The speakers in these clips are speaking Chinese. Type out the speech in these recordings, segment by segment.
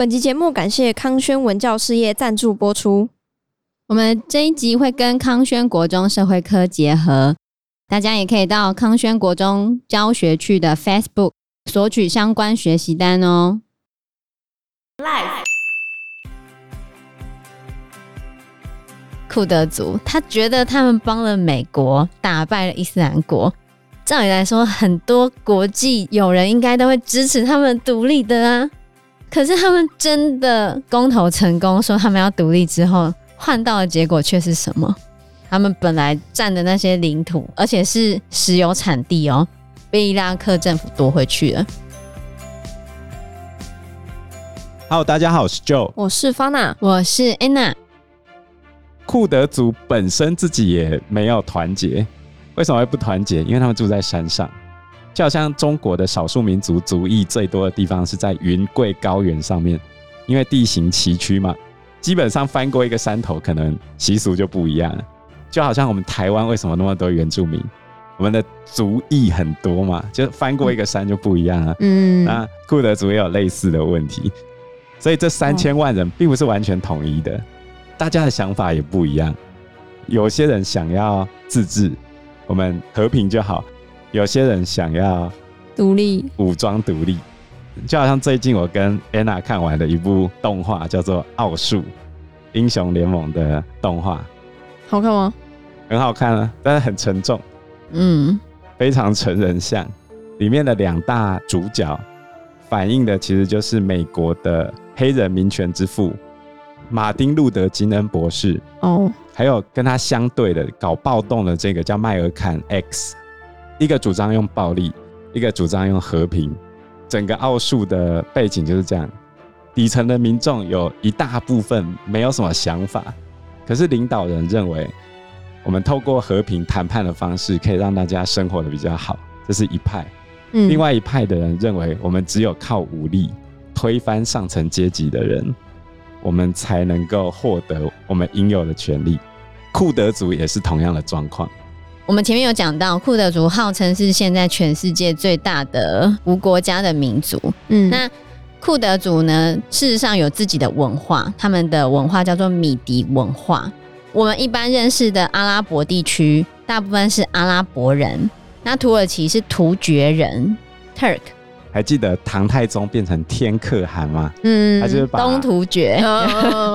本集节目感谢康轩文教事业赞助播出。我们这一集会跟康轩国中社会科结合，大家也可以到康轩国中教学区的 Facebook 索取相关学习单哦。Life 库德族，他觉得他们帮了美国，打败了伊斯兰国。照理来说，很多国际友人应该都会支持他们独立的啊。可是他们真的公投成功，说他们要独立之后，换到的结果却是什么？他们本来占的那些领土，而且是石油产地哦，被伊拉克政府夺回去了。Hello，大家好，我是 Joe，我是 Fana，我是 Anna。库德族本身自己也没有团结。为什么会不团结？因为他们住在山上，就好像中国的少数民族族裔最多的地方是在云贵高原上面，因为地形崎岖嘛，基本上翻过一个山头，可能习俗就不一样。就好像我们台湾为什么那么多原住民？我们的族裔很多嘛，就翻过一个山就不一样啊。嗯，那库德族也有类似的问题，所以这三千万人并不是完全统一的，大家的想法也不一样。有些人想要自治。我们和平就好。有些人想要独立、武装独立，就好像最近我跟 Anna 看完的一部动画，叫做《奥数英雄联盟》的动画，好看吗？很好看啊，但是很沉重，嗯，非常成人像。里面的两大主角反映的其实就是美国的黑人民权之父马丁·路德·金恩博士哦。还有跟他相对的搞暴动的这个叫麦尔坎 X，一个主张用暴力，一个主张用和平。整个奥数的背景就是这样，底层的民众有一大部分没有什么想法，可是领导人认为，我们透过和平谈判的方式可以让大家生活的比较好，这是一派。嗯，另外一派的人认为，我们只有靠武力推翻上层阶级的人，我们才能够获得我们应有的权利。库德族也是同样的状况。我们前面有讲到，库德族号称是现在全世界最大的无国家的民族。嗯，那库德族呢，事实上有自己的文化，他们的文化叫做米迪文化。我们一般认识的阿拉伯地区，大部分是阿拉伯人。那土耳其是突厥人 （Turk）。还记得唐太宗变成天可汗吗？嗯，他就是把东突厥、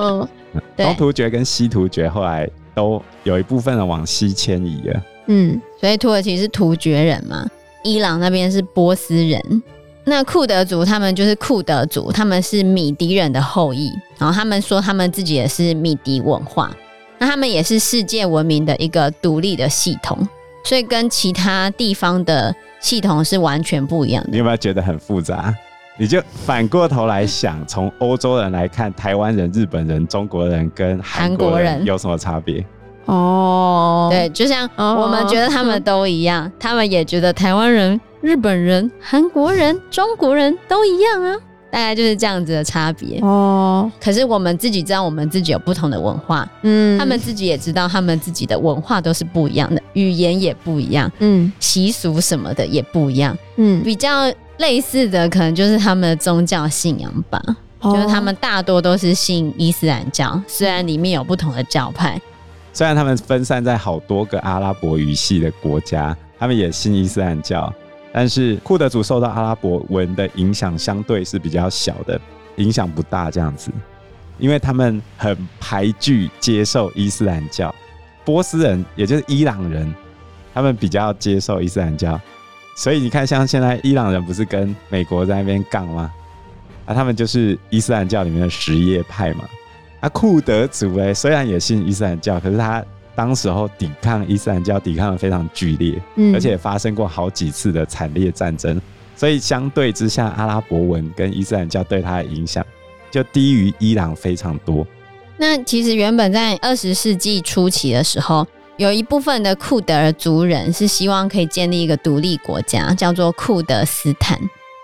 东突厥跟西突厥后来。都有一部分的往西迁移了，嗯，所以土耳其是突厥人嘛，伊朗那边是波斯人，那库德族他们就是库德族，他们是米迪人的后裔，然后他们说他们自己也是米迪文化，那他们也是世界文明的一个独立的系统，所以跟其他地方的系统是完全不一样的。你有没有觉得很复杂？你就反过头来想，从欧洲人来看，台湾人、日本人、中国人跟韩国人有什么差别？哦，对，就像我们觉得他们都一样，哦、他们也觉得台湾人、日本人、韩国人、中国人都一样啊，大概就是这样子的差别。哦，可是我们自己知道，我们自己有不同的文化，嗯，他们自己也知道，他们自己的文化都是不一样的，语言也不一样，嗯，习俗什么的也不一样，嗯，比较。类似的可能就是他们的宗教信仰吧，哦、就是他们大多都是信伊斯兰教，虽然里面有不同的教派，虽然他们分散在好多个阿拉伯语系的国家，他们也信伊斯兰教，但是库德族受到阿拉伯文的影响相对是比较小的，影响不大这样子，因为他们很排拒接受伊斯兰教，波斯人也就是伊朗人，他们比较接受伊斯兰教。所以你看，像现在伊朗人不是跟美国在那边杠吗？啊，他们就是伊斯兰教里面的什叶派嘛。啊，库德族哎，虽然也信伊斯兰教，可是他当时候抵抗伊斯兰教，抵抗的非常剧烈，嗯，而且发生过好几次的惨烈战争。所以相对之下，阿拉伯文跟伊斯兰教对它的影响就低于伊朗非常多。那其实原本在二十世纪初期的时候。有一部分的库德尔族人是希望可以建立一个独立国家，叫做库德斯坦，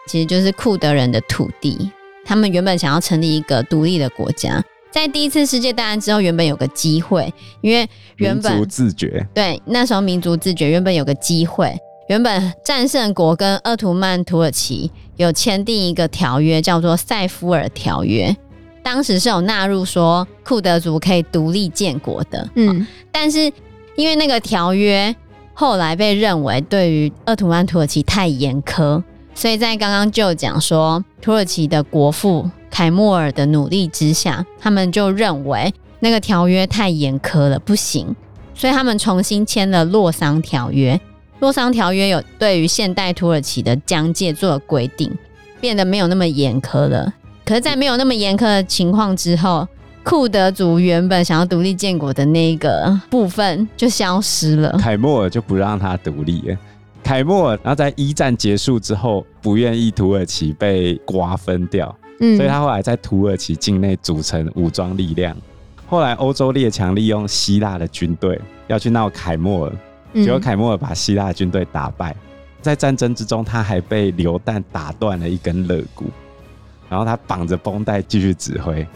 其实就是库德人的土地。他们原本想要成立一个独立的国家，在第一次世界大战之后，原本有个机会，因为原本民族自觉，对，那时候民族自觉，原本有个机会，原本战胜国跟鄂图曼土耳其有签订一个条约，叫做《塞夫尔条约》，当时是有纳入说库德族可以独立建国的。嗯，但是因为那个条约后来被认为对于鄂图曼土耳其太严苛，所以在刚刚就讲说土耳其的国父凯莫尔的努力之下，他们就认为那个条约太严苛了，不行，所以他们重新签了洛桑条约。洛桑条约有对于现代土耳其的疆界做了规定，变得没有那么严苛了。可是，在没有那么严苛的情况之后，库德族原本想要独立建国的那个部分就消失了。凯莫尔就不让他独立了。凯莫尔，然后在一战结束之后，不愿意土耳其被瓜分掉，嗯，所以他后来在土耳其境内组成武装力量。后来欧洲列强利用希腊的军队要去闹凯莫尔。结果凯莫尔把希腊军队打败，在战争之中，他还被流弹打断了一根肋骨，然后他绑着绷带继续指挥，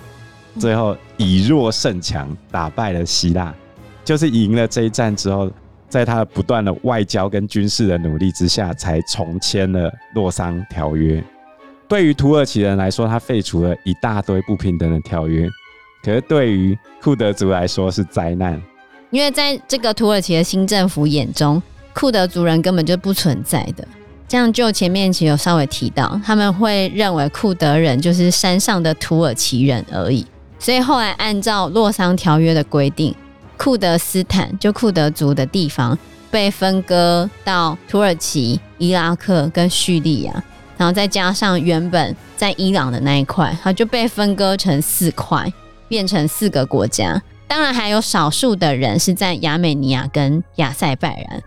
最后以弱胜强，打败了希腊，就是赢了这一战之后，在他不断的外交跟军事的努力之下，才重签了洛桑条约。对于土耳其人来说，他废除了一大堆不平等的条约，可是对于库德族来说是灾难。因为在这个土耳其的新政府眼中，库德族人根本就不存在的。这样就前面其实有稍微提到，他们会认为库德人就是山上的土耳其人而已。所以后来按照洛桑条约的规定，库德斯坦就库德族的地方被分割到土耳其、伊拉克跟叙利亚，然后再加上原本在伊朗的那一块，它就被分割成四块，变成四个国家。当然，还有少数的人是在亚美尼亚跟亚塞拜然，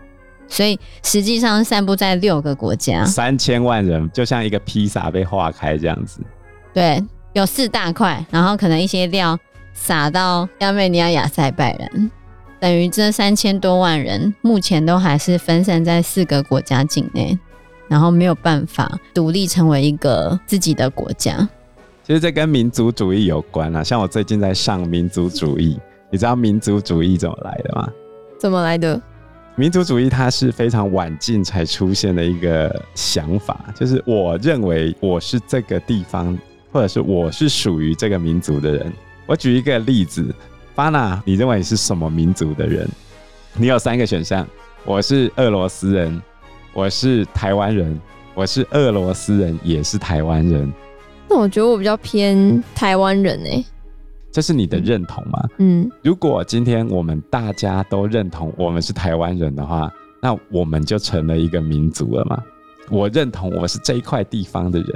所以实际上散布在六个国家，三千万人就像一个披萨被划开这样子。对，有四大块，然后可能一些料撒到亚美尼亚、亚塞拜然，等于这三千多万人目前都还是分散在四个国家境内，然后没有办法独立成为一个自己的国家。其实这跟民族主义有关啊，像我最近在上民族主义。你知道民族主义怎么来的吗？怎么来的？民族主义它是非常晚近才出现的一个想法，就是我认为我是这个地方，或者是我是属于这个民族的人。我举一个例子，巴纳，你认为你是什么民族的人？你有三个选项：我是俄罗斯人，我是台湾人，我是俄罗斯人，也是台湾人。那我觉得我比较偏台湾人诶、欸。这是你的认同吗？嗯，如果今天我们大家都认同我们是台湾人的话，那我们就成了一个民族了吗？我认同我是这一块地方的人，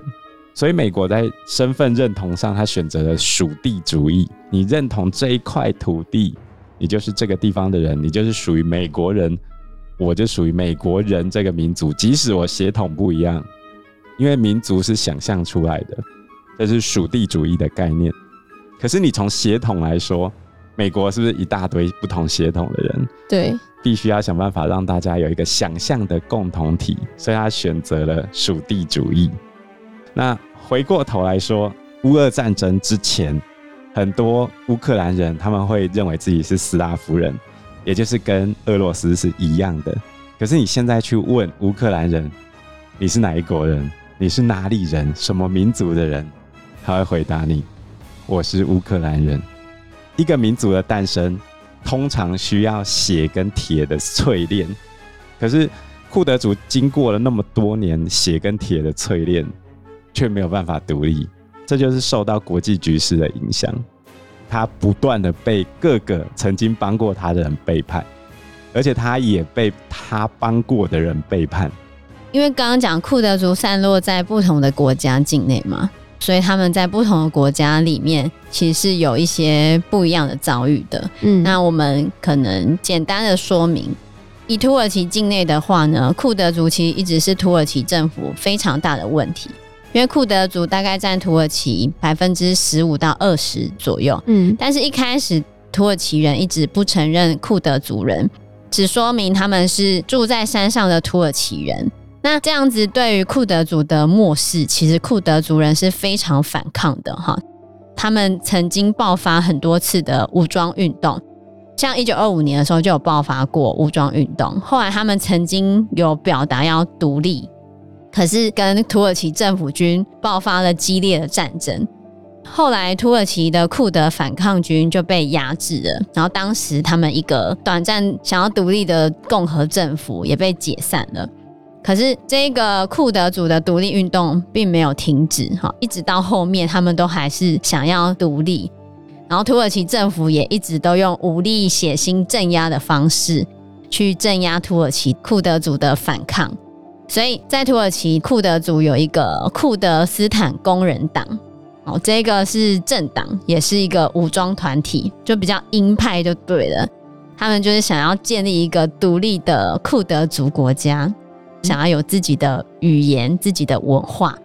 所以美国在身份认同上，他选择了属地主义。你认同这一块土地，你就是这个地方的人，你就是属于美国人，我就属于美国人这个民族。即使我血统不一样，因为民族是想象出来的，这是属地主义的概念。可是你从血统来说，美国是不是一大堆不同血统的人？对，必须要想办法让大家有一个想象的共同体，所以他选择了属地主义。那回过头来说，乌俄战争之前，很多乌克兰人他们会认为自己是斯拉夫人，也就是跟俄罗斯是一样的。可是你现在去问乌克兰人，你是哪一国人？你是哪里人？什么民族的人？他会回答你。我是乌克兰人。一个民族的诞生，通常需要血跟铁的淬炼。可是库德族经过了那么多年血跟铁的淬炼，却没有办法独立。这就是受到国际局势的影响。他不断的被各个曾经帮过他的人背叛，而且他也被他帮过的人背叛。因为刚刚讲库德族散落在不同的国家境内嘛。所以他们在不同的国家里面，其实是有一些不一样的遭遇的。嗯，那我们可能简单的说明，以土耳其境内的话呢，库德族其实一直是土耳其政府非常大的问题，因为库德族大概占土耳其百分之十五到二十左右。嗯，但是一开始土耳其人一直不承认库德族人，只说明他们是住在山上的土耳其人。那这样子对于库德族的漠视，其实库德族人是非常反抗的哈。他们曾经爆发很多次的武装运动，像一九二五年的时候就有爆发过武装运动。后来他们曾经有表达要独立，可是跟土耳其政府军爆发了激烈的战争。后来土耳其的库德反抗军就被压制了，然后当时他们一个短暂想要独立的共和政府也被解散了。可是这个库德族的独立运动并没有停止，哈，一直到后面他们都还是想要独立。然后土耳其政府也一直都用武力、血腥镇压的方式去镇压土耳其库德族的反抗。所以在土耳其库德族有一个库德斯坦工人党，哦，这个是政党，也是一个武装团体，就比较鹰派就对了。他们就是想要建立一个独立的库德族国家。想要有自己的语言、自己的文化，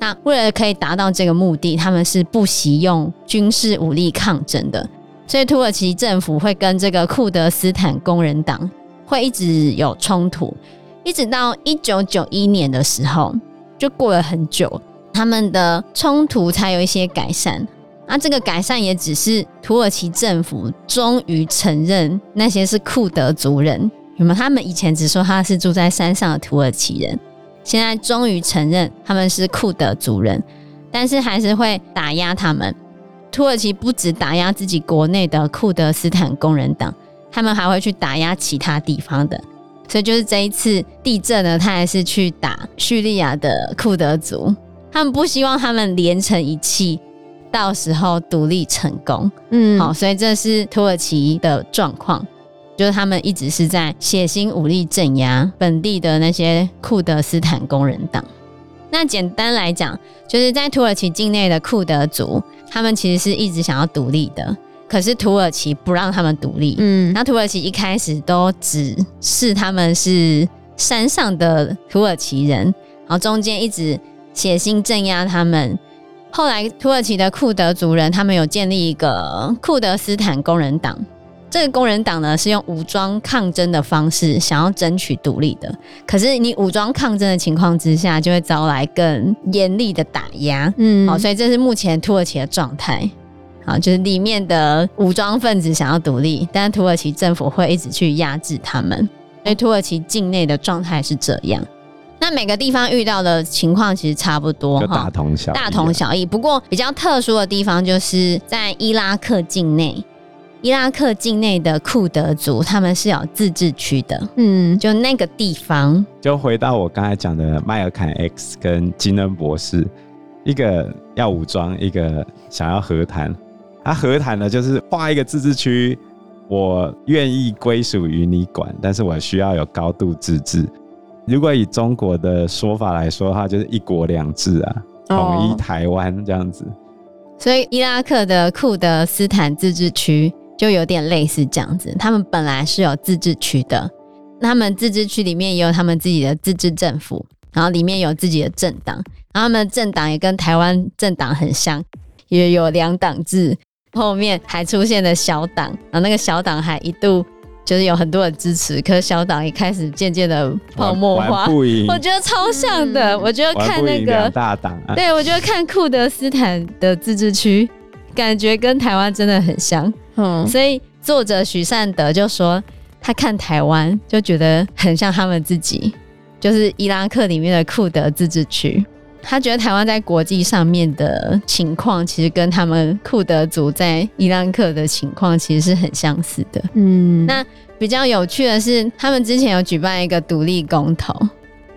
那为了可以达到这个目的，他们是不惜用军事武力抗争的。所以土耳其政府会跟这个库德斯坦工人党会一直有冲突，一直到一九九一年的时候，就过了很久，他们的冲突才有一些改善。那这个改善也只是土耳其政府终于承认那些是库德族人。那么他们以前只说他是住在山上的土耳其人，现在终于承认他们是库德族人，但是还是会打压他们。土耳其不止打压自己国内的库德斯坦工人党，他们还会去打压其他地方的。所以就是这一次地震呢，他还是去打叙利亚的库德族，他们不希望他们连成一气，到时候独立成功。嗯，好，所以这是土耳其的状况。就是他们一直是在血腥武力镇压本地的那些库德斯坦工人党。那简单来讲，就是在土耳其境内的库德族，他们其实是一直想要独立的，可是土耳其不让他们独立。嗯，那土耳其一开始都只是他们是山上的土耳其人，然后中间一直血腥镇压他们。后来土耳其的库德族人，他们有建立一个库德斯坦工人党。这个工人党呢，是用武装抗争的方式想要争取独立的，可是你武装抗争的情况之下，就会招来更严厉的打压。嗯，好，所以这是目前土耳其的状态。好，就是里面的武装分子想要独立，但土耳其政府会一直去压制他们。所以土耳其境内的状态是这样。那每个地方遇到的情况其实差不多，大同小异，大同小异。不过比较特殊的地方就是在伊拉克境内。伊拉克境内的库德族，他们是有自治区的。嗯，就那个地方，就回到我刚才讲的麦尔坎 X 跟金恩博士，一个要武装，一个想要和谈。他和谈呢，就是画一个自治区，我愿意归属于你管，但是我需要有高度自治。如果以中国的说法来说的话，就是一国两制啊，统一台湾这样子。所以伊拉克的库德斯坦自治区。就有点类似这样子，他们本来是有自治区的，他们自治区里面也有他们自己的自治政府，然后里面有自己的政党，然后他们的政党也跟台湾政党很像，也有两党制，后面还出现了小党，然后那个小党还一度就是有很多的支持，可是小党也开始渐渐的泡沫化，我觉得超像的，嗯、我觉得看那个大党、啊，对，我觉得看库德斯坦的自治区，感觉跟台湾真的很像。嗯，所以作者许善德就说，他看台湾就觉得很像他们自己，就是伊拉克里面的库德自治区。他觉得台湾在国际上面的情况，其实跟他们库德族在伊拉克的情况其实是很相似的。嗯，那比较有趣的是，他们之前有举办一个独立公投，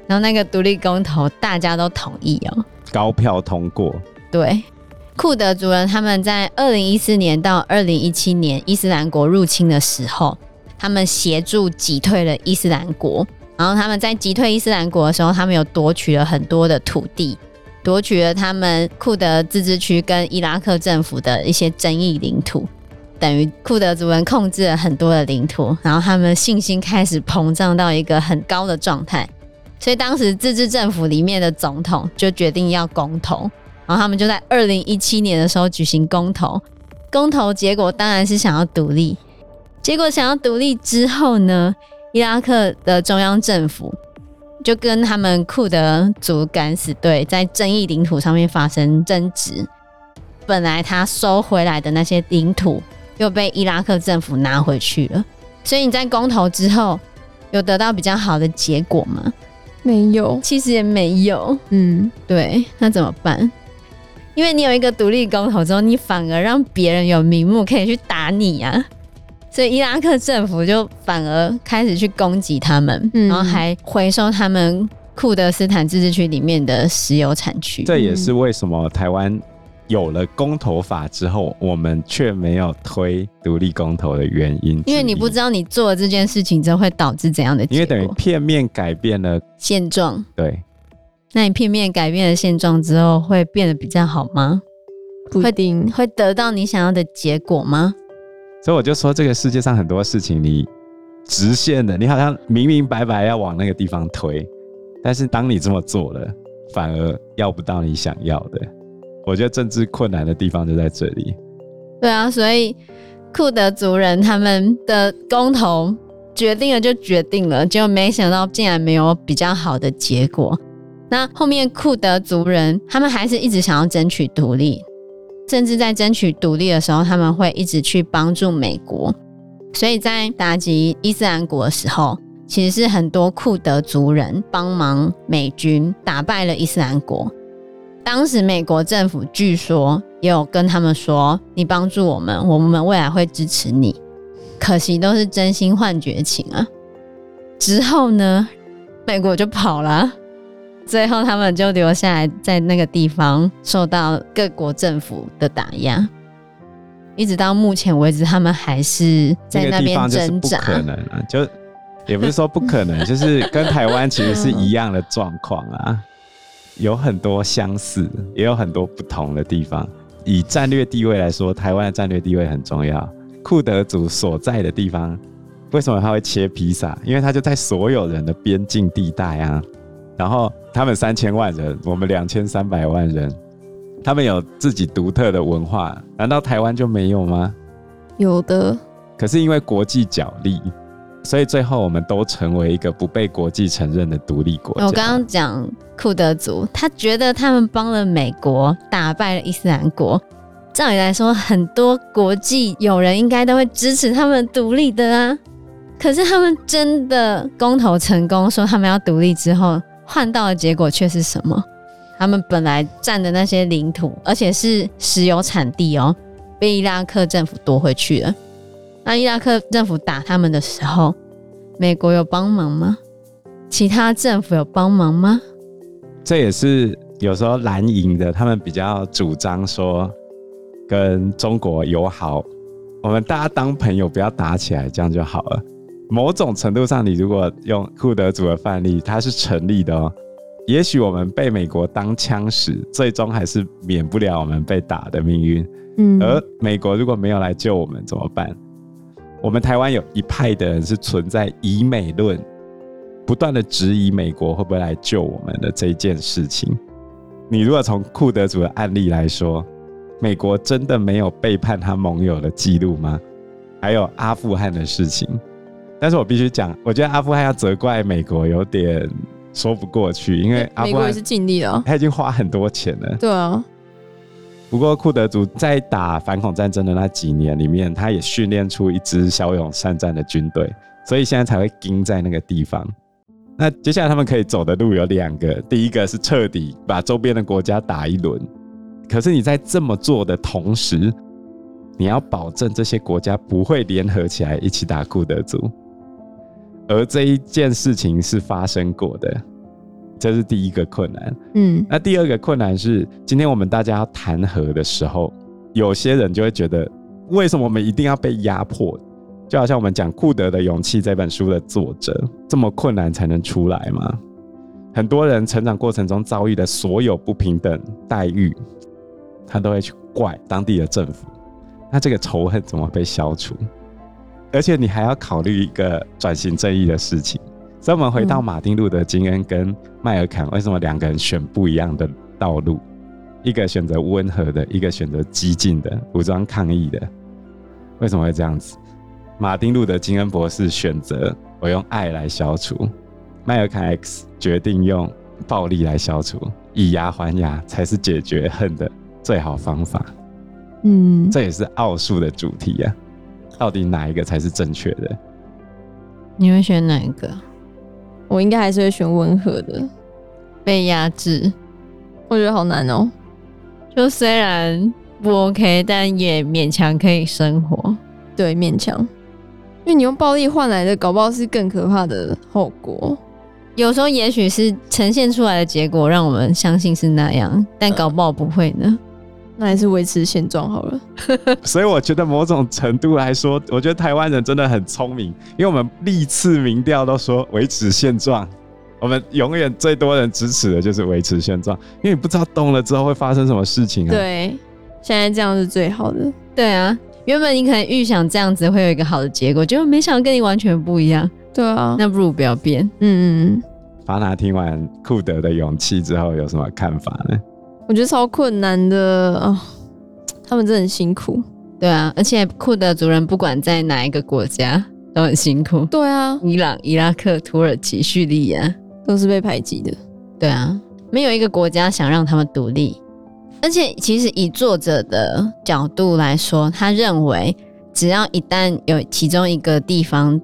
然后那个独立公投大家都同意哦，高票通过。对。库德族人他们在二零一四年到二零一七年伊斯兰国入侵的时候，他们协助击退了伊斯兰国。然后他们在击退伊斯兰国的时候，他们有夺取了很多的土地，夺取了他们库德自治区跟伊拉克政府的一些争议领土，等于库德族人控制了很多的领土。然后他们信心开始膨胀到一个很高的状态，所以当时自治政府里面的总统就决定要公投。然后他们就在二零一七年的时候举行公投，公投结果当然是想要独立。结果想要独立之后呢，伊拉克的中央政府就跟他们库德族敢死队在争议领土上面发生争执。本来他收回来的那些领土又被伊拉克政府拿回去了。所以你在公投之后有得到比较好的结果吗？没有，其实也没有。嗯，对，那怎么办？因为你有一个独立公投之后，你反而让别人有名目可以去打你啊，所以伊拉克政府就反而开始去攻击他们，嗯、然后还回收他们库德斯坦自治区里面的石油产区。这也是为什么台湾。有了公投法之后，我们却没有推独立公投的原因，因为你不知道你做了这件事情之后会导致怎样的结果。因为等于片面改变了现状。对，那你片面改变了现状之后，会变得比较好吗？不一定。会得到你想要的结果吗？所以我就说，这个世界上很多事情，你直线的，你好像明明白白要往那个地方推，但是当你这么做了，反而要不到你想要的。我觉得政治困难的地方就在这里。对啊，所以库德族人他们的公投决定了就决定了，结果没想到竟然没有比较好的结果。那后面库德族人他们还是一直想要争取独立，甚至在争取独立的时候，他们会一直去帮助美国。所以在打击伊斯兰国的时候，其实是很多库德族人帮忙美军打败了伊斯兰国。当时美国政府据说也有跟他们说：“你帮助我们，我们未来会支持你。”可惜都是真心换绝情啊！之后呢，美国就跑了，最后他们就留下来在那个地方受到各国政府的打压，一直到目前为止，他们还是在那边挣扎。不可能啊，就也不是说不可能，就是跟台湾其实是一样的状况啊。有很多相似，也有很多不同的地方。以战略地位来说，台湾的战略地位很重要。库德族所在的地方，为什么他会切披萨？因为他就在所有人的边境地带啊。然后他们三千万人，我们两千三百万人，他们有自己独特的文化，难道台湾就没有吗？有的。可是因为国际角力。所以最后，我们都成为一个不被国际承认的独立国家。我刚刚讲库德族，他觉得他们帮了美国，打败了伊斯兰国。照理来说，很多国际友人应该都会支持他们独立的啊。可是他们真的公投成功，说他们要独立之后，换到的结果却是什么？他们本来占的那些领土，而且是石油产地哦，被伊拉克政府夺回去了。那伊拉克政府打他们的时候，美国有帮忙吗？其他政府有帮忙吗？这也是有时候蓝营的，他们比较主张说跟中国友好，我们大家当朋友，不要打起来，这样就好了。某种程度上，你如果用库德族的范例，它是成立的哦。也许我们被美国当枪使，最终还是免不了我们被打的命运。嗯，而美国如果没有来救我们，怎么办？我们台湾有一派的人是存在以美论，不断的质疑美国会不会来救我们的这一件事情。你如果从库德族的案例来说，美国真的没有背叛他盟友的记录吗？还有阿富汗的事情，但是我必须讲，我觉得阿富汗要责怪美国有点说不过去，因为阿富汗，美国也是尽力了，他已经花很多钱了。对啊。不过库德族在打反恐战争的那几年里面，他也训练出一支骁勇善战的军队，所以现在才会盯在那个地方。那接下来他们可以走的路有两个，第一个是彻底把周边的国家打一轮。可是你在这么做的同时，你要保证这些国家不会联合起来一起打库德族，而这一件事情是发生过的。这是第一个困难，嗯，那第二个困难是，今天我们大家要谈和的时候，有些人就会觉得，为什么我们一定要被压迫？就好像我们讲《库德的勇气》这本书的作者，这么困难才能出来吗？很多人成长过程中遭遇的所有不平等待遇，他都会去怪当地的政府。那这个仇恨怎么被消除？而且你还要考虑一个转型正义的事情。所以，我们回到马丁·路德·金恩跟麦尔坎，为什么两个人选不一样的道路？一个选择温和的，一个选择激进的武装抗议的。为什么会这样子？马丁·路德·金恩博士选择我用爱来消除，麦尔坎 X 决定用暴力来消除，以牙还牙才是解决恨的最好方法。嗯，这也是奥数的主题啊。到底哪一个才是正确的？你会选哪一个？我应该还是会选温和的。被压制，我觉得好难哦。就虽然不 OK，但也勉强可以生活。对，勉强。因为你用暴力换来的，搞不好是更可怕的后果。有时候也许是呈现出来的结果让我们相信是那样，但搞不好不会呢。呃、那还是维持现状好了。所以我觉得某种程度来说，我觉得台湾人真的很聪明，因为我们历次民调都说维持现状，我们永远最多人支持的就是维持现状，因为你不知道动了之后会发生什么事情啊。对，现在这样是最好的。对啊，原本你可能预想这样子会有一个好的结果，结果没想到跟你完全不一样。对啊，那不如不要变。嗯嗯嗯。巴拿听完库德的勇气之后有什么看法呢？我觉得超困难的啊、哦，他们真的很辛苦。对啊，而且库德族人不管在哪一个国家都很辛苦。对啊，伊朗、伊拉克、土耳其、叙利亚都是被排挤的。对啊，没有一个国家想让他们独立。而且，其实以作者的角度来说，他认为只要一旦有其中一个地方。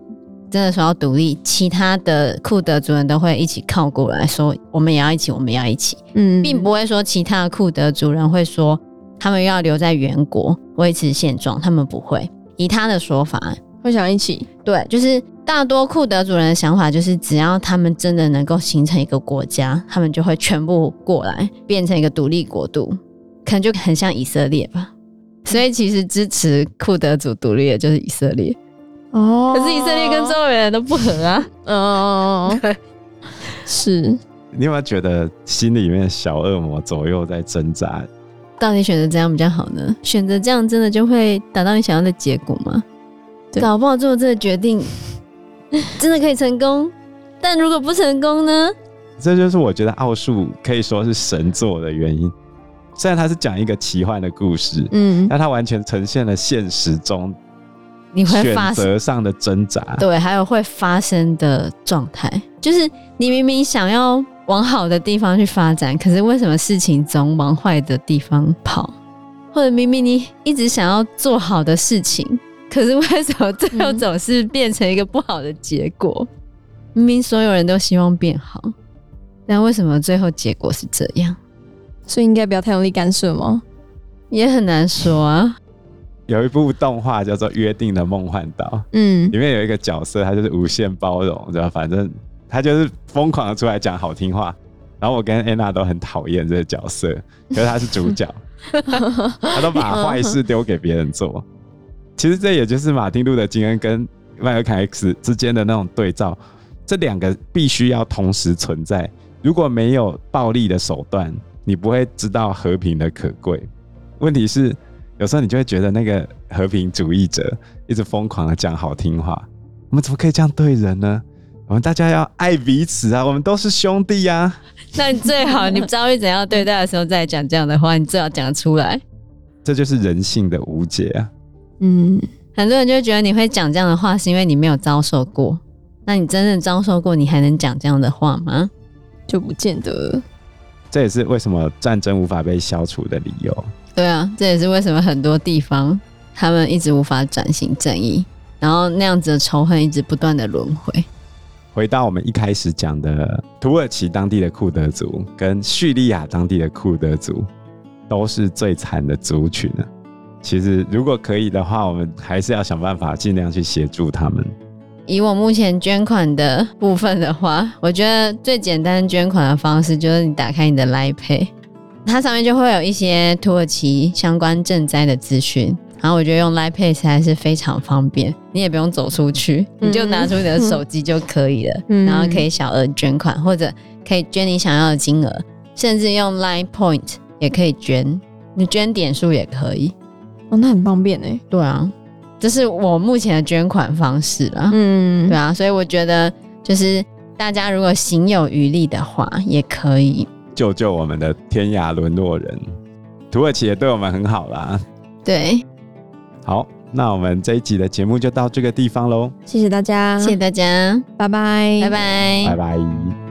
真的说要独立，其他的库德族人都会一起靠过来说，我们也要一起，我们要一起，嗯，并不会说其他的库德族人会说他们要留在原国维持现状，他们不会。以他的说法，会想一起，对，就是大多库德族人的想法就是，只要他们真的能够形成一个国家，他们就会全部过来，变成一个独立国度，可能就很像以色列吧。所以其实支持库德族独立的就是以色列。哦，可是以色列跟周围人都不合啊。哦，对，是。你有没有觉得心里面小恶魔左右在挣扎？到底选择怎样比较好呢？选择这样真的就会达到你想要的结果吗？对，搞不好做这个决定真的可以成功，但如果不成功呢？这就是我觉得奥数可以说是神作的原因。虽然它是讲一个奇幻的故事，嗯，但它完全呈现了现实中。你会发选择上的挣扎，对，还有会发生的状态，就是你明明想要往好的地方去发展，可是为什么事情总往坏的地方跑？或者明明你一直想要做好的事情，可是为什么最后总是变成一个不好的结果？嗯、明明所有人都希望变好，但为什么最后结果是这样？所以应该不要太用力干涉吗？也很难说啊。有一部动画叫做《约定的梦幻岛》，嗯，里面有一个角色，他就是无限包容，对吧？反正他就是疯狂的出来讲好听话。然后我跟安娜都很讨厌这个角色，可是他是主角，他都把坏事丢给别人做。其实这也就是马丁路德金恩跟麦尔凯 X 之间的那种对照，这两个必须要同时存在。如果没有暴力的手段，你不会知道和平的可贵。问题是。有时候你就会觉得那个和平主义者一直疯狂的讲好听话，我们怎么可以这样对人呢？我们大家要爱彼此啊，我们都是兄弟呀、啊。那你最好你不知道会怎样对待的时候再讲这样的话，你最好讲出来。这就是人性的无解啊。嗯，很多人就会觉得你会讲这样的话是因为你没有遭受过。那你真正遭受过，你还能讲这样的话吗？就不见得。这也是为什么战争无法被消除的理由。对啊，这也是为什么很多地方他们一直无法转型正义，然后那样子的仇恨一直不断的轮回。回到我们一开始讲的，土耳其当地的库德族跟叙利亚当地的库德族都是最惨的族群啊。其实如果可以的话，我们还是要想办法尽量去协助他们。以我目前捐款的部分的话，我觉得最简单捐款的方式就是你打开你的 Line Pay。它上面就会有一些土耳其相关赈灾的资讯，然后我觉得用 Line p a c e 还是非常方便，你也不用走出去，你就拿出你的手机就可以了，嗯、然后可以小额捐款，或者可以捐你想要的金额，甚至用 Line Point 也可以捐，你捐点数也可以。哦，那很方便哎。对啊，这是我目前的捐款方式了。嗯，对啊，所以我觉得就是大家如果行有余力的话，也可以。救救我们的天涯沦落人，土耳其也对我们很好啦。对，好，那我们这一集的节目就到这个地方喽。谢谢大家，谢谢大家，拜拜，拜拜，拜拜。